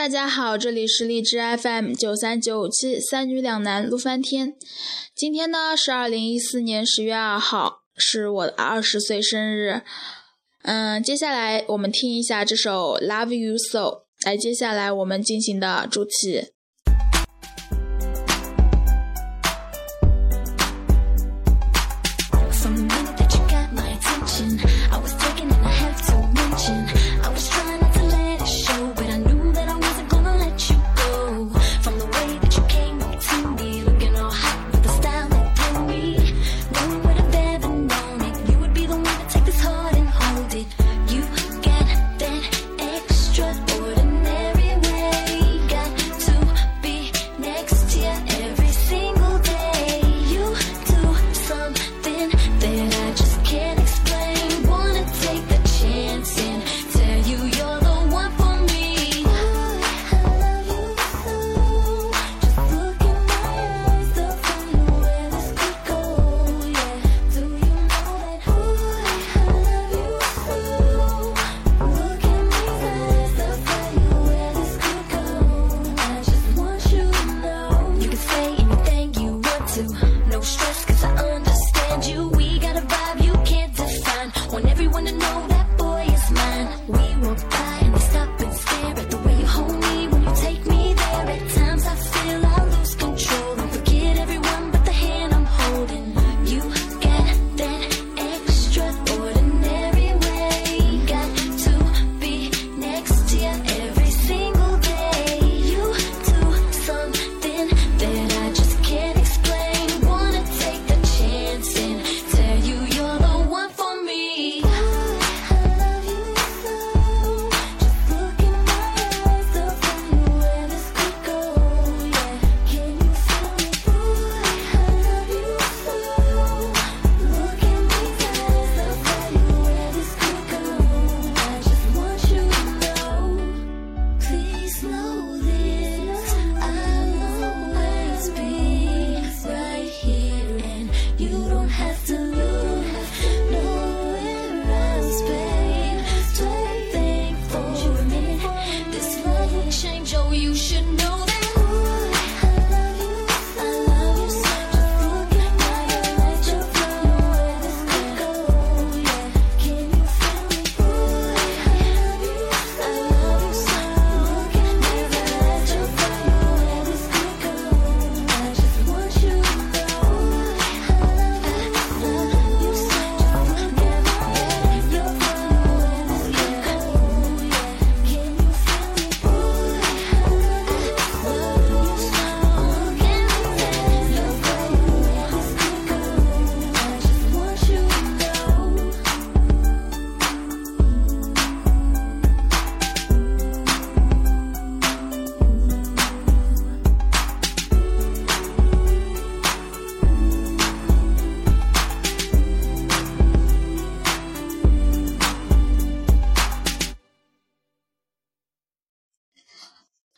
大家好，这里是荔枝 FM 九三九五七三女两男路翻天。今天呢是二零一四年十月二号，是我的二十岁生日。嗯，接下来我们听一下这首《Love You So》，来，接下来我们进行的主题。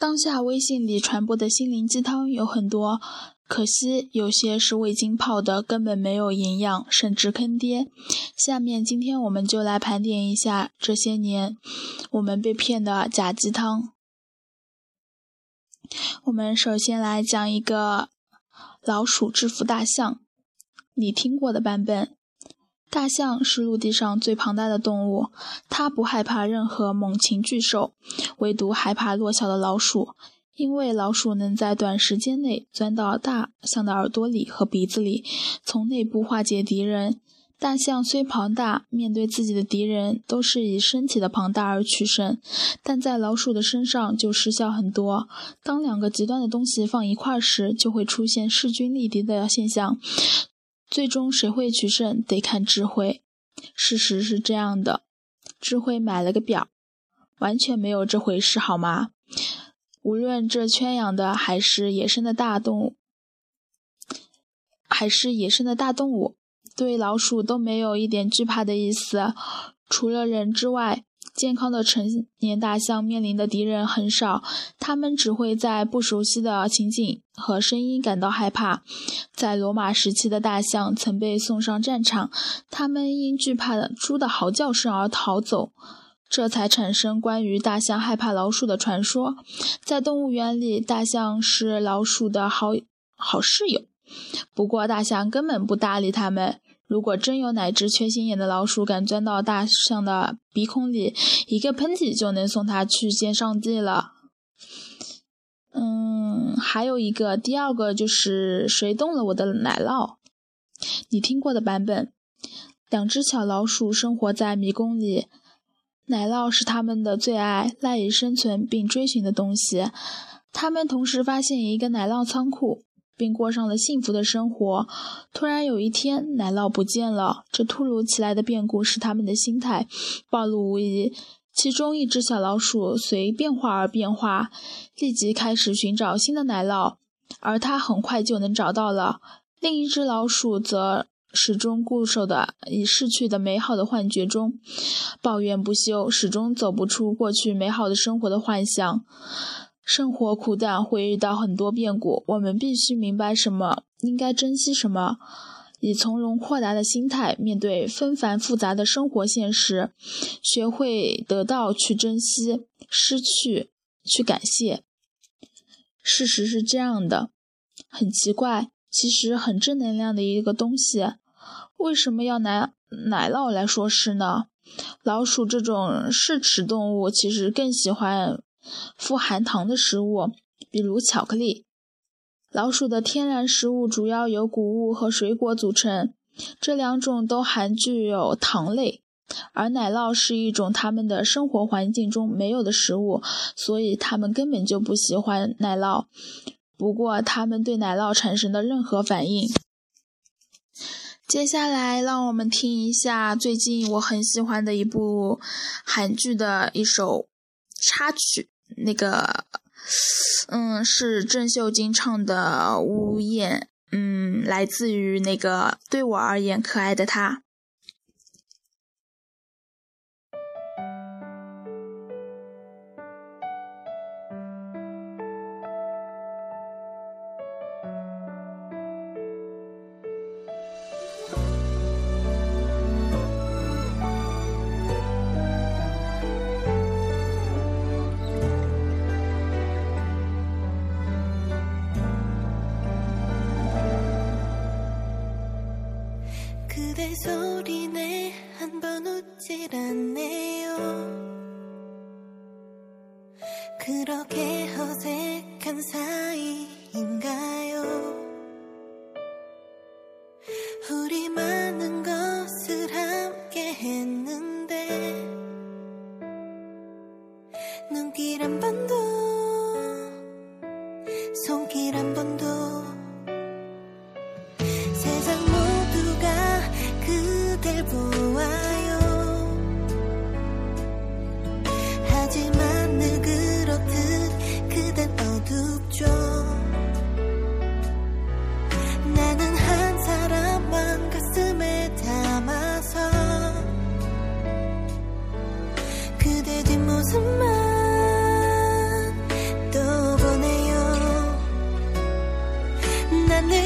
当下微信里传播的心灵鸡汤有很多，可惜有些是未经泡的，根本没有营养，甚至坑爹。下面今天我们就来盘点一下这些年我们被骗的假鸡汤。我们首先来讲一个老鼠制服大象，你听过的版本。大象是陆地上最庞大的动物，它不害怕任何猛禽巨兽，唯独害怕弱小的老鼠，因为老鼠能在短时间内钻到大象的耳朵里和鼻子里，从内部化解敌人。大象虽庞大，面对自己的敌人都是以身体的庞大而取胜，但在老鼠的身上就失效很多。当两个极端的东西放一块时，就会出现势均力敌的现象。最终谁会取胜，得看智慧。事实是这样的，智慧买了个表，完全没有这回事，好吗？无论这圈养的还是野生的大动物，还是野生的大动物，对老鼠都没有一点惧怕的意思，除了人之外。健康的成年大象面临的敌人很少，它们只会在不熟悉的情景和声音感到害怕。在罗马时期的大象曾被送上战场，它们因惧怕猪的嚎叫声而逃走。这才产生关于大象害怕老鼠的传说。在动物园里，大象是老鼠的好好室友，不过大象根本不搭理它们。如果真有哪只缺心眼的老鼠敢钻到大象的鼻孔里，一个喷嚏就能送它去见上帝了。嗯，还有一个，第二个就是谁动了我的奶酪？你听过的版本。两只小老鼠生活在迷宫里，奶酪是它们的最爱，赖以生存并追寻的东西。它们同时发现一个奶酪仓库，并过上了幸福的生活。突然有一天，奶酪不见了，这突如其来的变故使他们的心态暴露无遗。其中一只小老鼠随变化而变化，立即开始寻找新的奶酪，而它很快就能找到了。另一只老鼠则。始终固守的已逝去的美好的幻觉中，抱怨不休，始终走不出过去美好的生活的幻想。生活苦短，会遇到很多变故，我们必须明白什么，应该珍惜什么，以从容豁达的心态面对纷繁复杂的生活现实，学会得到去珍惜，失去去感谢。事实是这样的，很奇怪，其实很正能量的一个东西。为什么要拿奶酪来说事呢？老鼠这种嗜齿动物其实更喜欢富含糖的食物，比如巧克力。老鼠的天然食物主要由谷物和水果组成，这两种都含具有糖类，而奶酪是一种它们的生活环境中没有的食物，所以它们根本就不喜欢奶酪。不过，它们对奶酪产生的任何反应。接下来，让我们听一下最近我很喜欢的一部韩剧的一首插曲，那个，嗯，是郑秀晶唱的《呜咽》，嗯，来自于那个对我而言可爱的他。 그렇게 어색한 사이인가요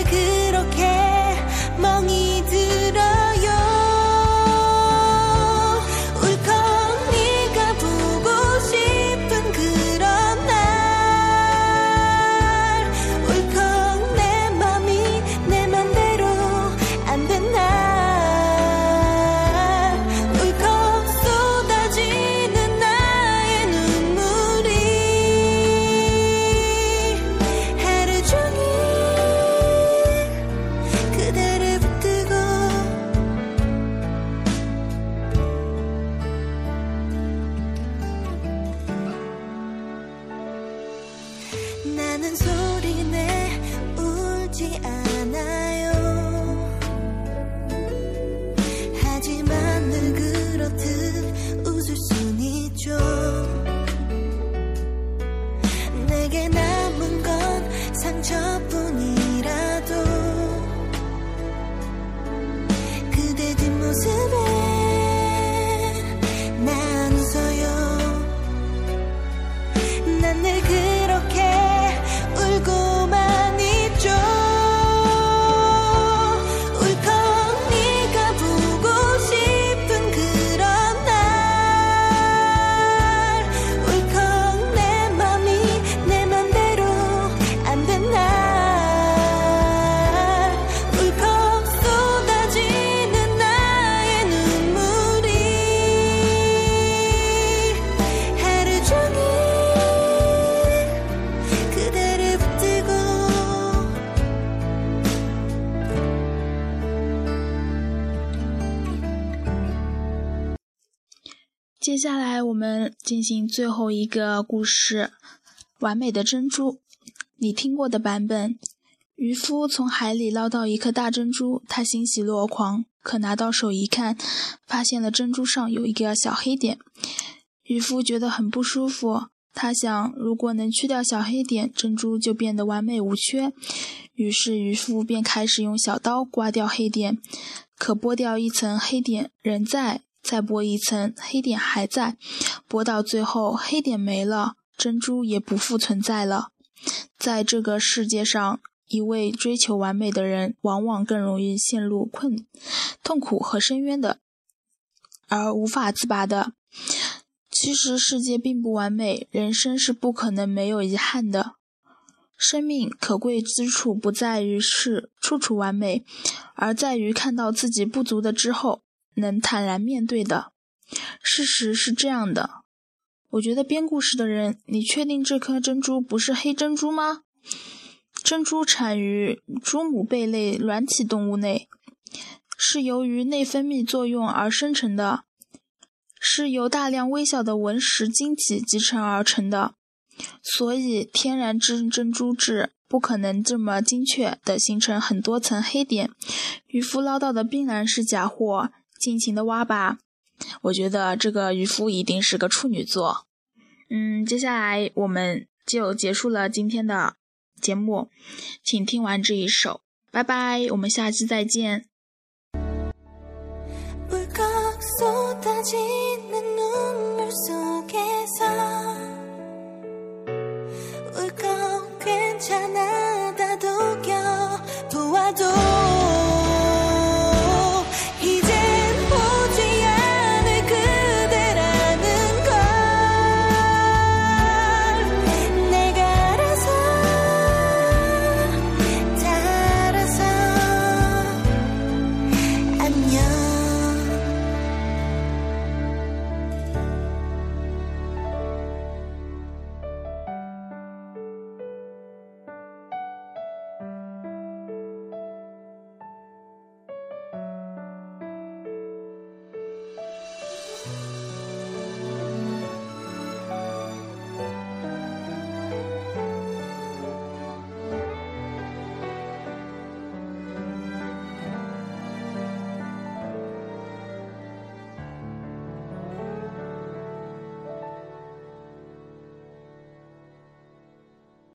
그렇게 멍이 接下来我们进行最后一个故事，《完美的珍珠》。你听过的版本：渔夫从海里捞到一颗大珍珠，他欣喜若狂。可拿到手一看，发现了珍珠上有一个小黑点。渔夫觉得很不舒服。他想，如果能去掉小黑点，珍珠就变得完美无缺。于是渔夫便开始用小刀刮掉黑点。可剥掉一层，黑点仍在；再剥一层，黑点还在。剥到最后，黑点没了，珍珠也不复存在了。在这个世界上。一位追求完美的人，往往更容易陷入困、痛苦和深渊的，而无法自拔的。其实世界并不完美，人生是不可能没有遗憾的。生命可贵之处不在于是处处完美，而在于看到自己不足的之后，能坦然面对的。事实是这样的。我觉得编故事的人，你确定这颗珍珠不是黑珍珠吗？珍珠产于珠母贝类软体动物内，是由于内分泌作用而生成的，是由大量微小的纹石晶体集成而成的。所以，天然之珍珠质不可能这么精确的形成很多层黑点。渔夫捞到的冰然是假货，尽情的挖吧。我觉得这个渔夫一定是个处女座。嗯，接下来我们就结束了今天的。节目，请听完这一首，拜拜，我们下期再见。